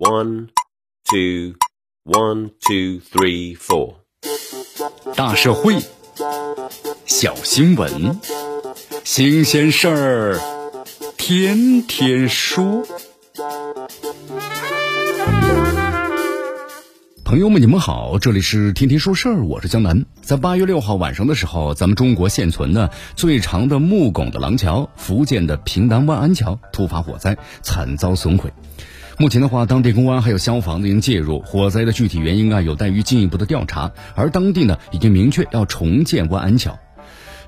One, two, one, two, three, four。大社会，小新闻，新鲜事儿，天天说。朋友们，你们好，这里是天天说事儿，我是江南。在八月六号晚上的时候，咱们中国现存的最长的木拱的廊桥——福建的平南万安桥突发火灾，惨遭损毁。目前的话，当地公安还有消防已经介入，火灾的具体原因啊有待于进一步的调查。而当地呢已经明确要重建万安桥，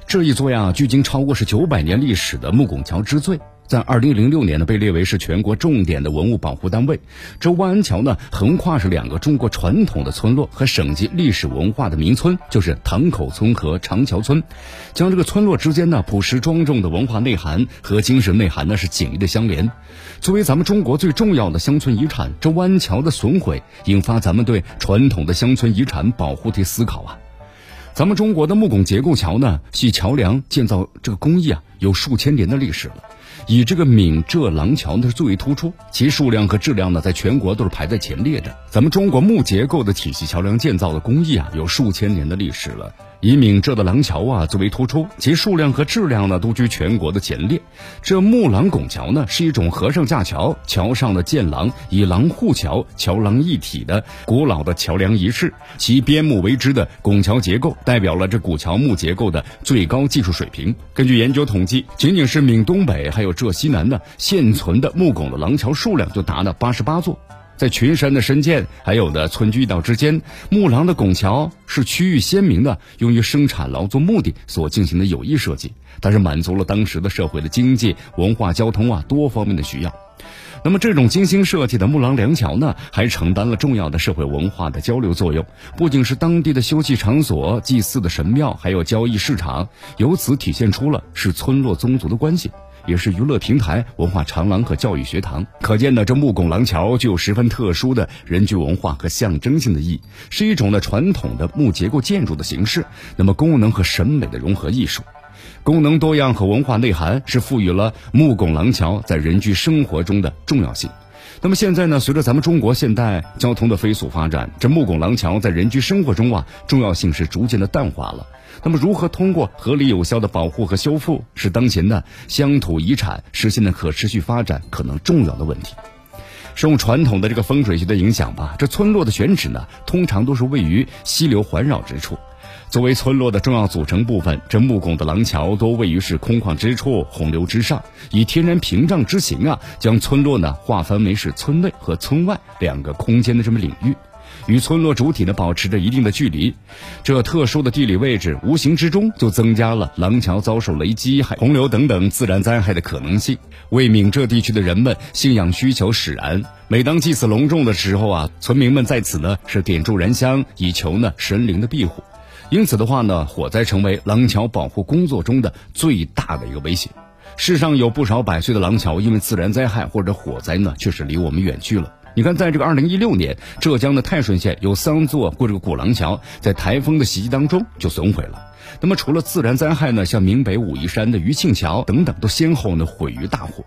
这一座呀距今超过是九百年历史的木拱桥之最。在二零零六年呢，被列为是全国重点的文物保护单位。这万安桥呢，横跨是两个中国传统的村落和省级历史文化的名村，就是塘口村和长桥村，将这个村落之间呢朴实庄重的文化内涵和精神内涵呢是紧密的相连。作为咱们中国最重要的乡村遗产，这万安桥的损毁，引发咱们对传统的乡村遗产保护的思考啊。咱们中国的木拱结构桥呢，系桥梁建造这个工艺啊，有数千年的历史了。以这个闽浙廊桥呢是最为突出，其数量和质量呢在全国都是排在前列的。咱们中国木结构的体系桥梁建造的工艺啊，有数千年的历史了。以闽浙的廊桥啊最为突出，其数量和质量呢都居全国的前列。这木廊拱桥呢是一种和尚架桥，桥上的建廊以廊护桥，桥廊一体的古老的桥梁仪式，其边木为之的拱桥结构，代表了这古桥木结构的最高技术水平。根据研究统计，仅仅是闽东北还有浙西南呢，现存的木拱的廊桥数量就达到八十八座。在群山的深涧，还有的村居道之间，木廊的拱桥是区域鲜明的，用于生产劳作目的所进行的有益设计，它是满足了当时的社会的经济、文化、交通啊多方面的需要。那么这种精心设计的木廊梁桥呢，还承担了重要的社会文化的交流作用，不仅是当地的休憩场所、祭祀的神庙，还有交易市场，由此体现出了是村落宗族的关系。也是娱乐平台、文化长廊和教育学堂。可见呢，这木拱廊桥具有十分特殊的人居文化和象征性的意义，是一种呢传统的木结构建筑的形式。那么，功能和审美的融合艺术，功能多样和文化内涵，是赋予了木拱廊桥在人居生活中的重要性。那么现在呢，随着咱们中国现代交通的飞速发展，这木拱廊桥在人居生活中啊，重要性是逐渐的淡化了。那么，如何通过合理有效的保护和修复，是当前的乡土遗产实现的可持续发展可能重要的问题。受传统的这个风水学的影响吧，这村落的选址呢，通常都是位于溪流环绕之处。作为村落的重要组成部分，这木拱的廊桥多位于是空旷之处、洪流之上，以天然屏障之形啊，将村落呢划分为是村内和村外两个空间的这么领域，与村落主体呢保持着一定的距离。这特殊的地理位置，无形之中就增加了廊桥遭受雷击、海洪流等等自然灾害的可能性，为闽浙地区的人们信仰需求使然。每当祭祀隆重的时候啊，村民们在此呢是点烛燃香，以求呢神灵的庇护。因此的话呢，火灾成为廊桥保护工作中的最大的一个威胁。世上有不少百岁的廊桥，因为自然灾害或者火灾呢，确实离我们远去了。你看，在这个二零一六年，浙江的泰顺县有三座过这个古廊桥，在台风的袭击当中就损毁了。那么，除了自然灾害呢，像闽北武夷山的余庆桥等等，都先后呢毁于大火。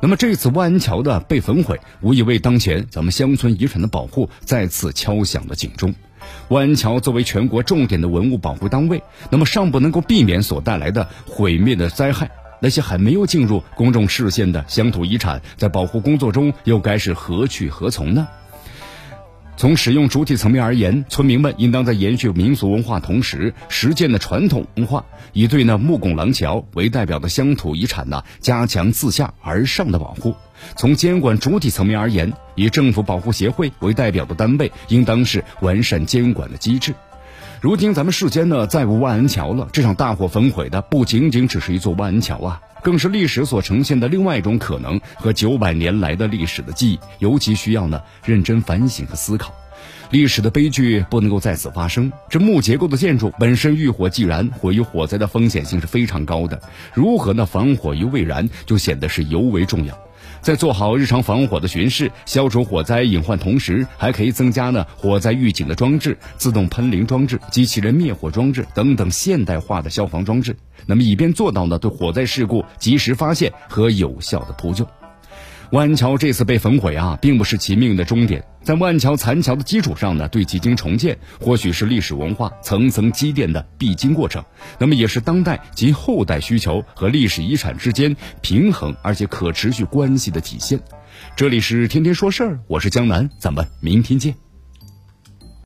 那么，这次万安桥的被焚毁，无疑为当前咱们乡村遗产的保护再次敲响了警钟。万安桥作为全国重点的文物保护单位，那么尚不能够避免所带来的毁灭的灾害。那些还没有进入公众视线的乡土遗产，在保护工作中又该是何去何从呢？从使用主体层面而言，村民们应当在延续民俗文化同时，实践的传统文化，以对那木拱廊桥为代表的乡土遗产呢，加强自下而上的保护。从监管主体层面而言，以政府保护协会为代表的单位，应当是完善监管的机制。如今咱们世间呢，再无万安桥了。这场大火焚毁的不仅仅只是一座万安桥啊，更是历史所呈现的另外一种可能和九百年来的历史的记忆，尤其需要呢认真反省和思考。历史的悲剧不能够再次发生。这木结构的建筑本身遇火即燃，毁于火灾的风险性是非常高的。如何呢防火于未然，就显得是尤为重要。在做好日常防火的巡视、消除火灾隐患同时，还可以增加呢火灾预警的装置、自动喷淋装置、机器人灭火装置等等现代化的消防装置。那么，以便做到呢对火灾事故及时发现和有效的扑救。万桥这次被焚毁啊，并不是其命的终点。在万桥残桥的基础上呢，对其经重建，或许是历史文化层层积淀的必经过程。那么，也是当代及后代需求和历史遗产之间平衡而且可持续关系的体现。这里是天天说事儿，我是江南，咱们明天见。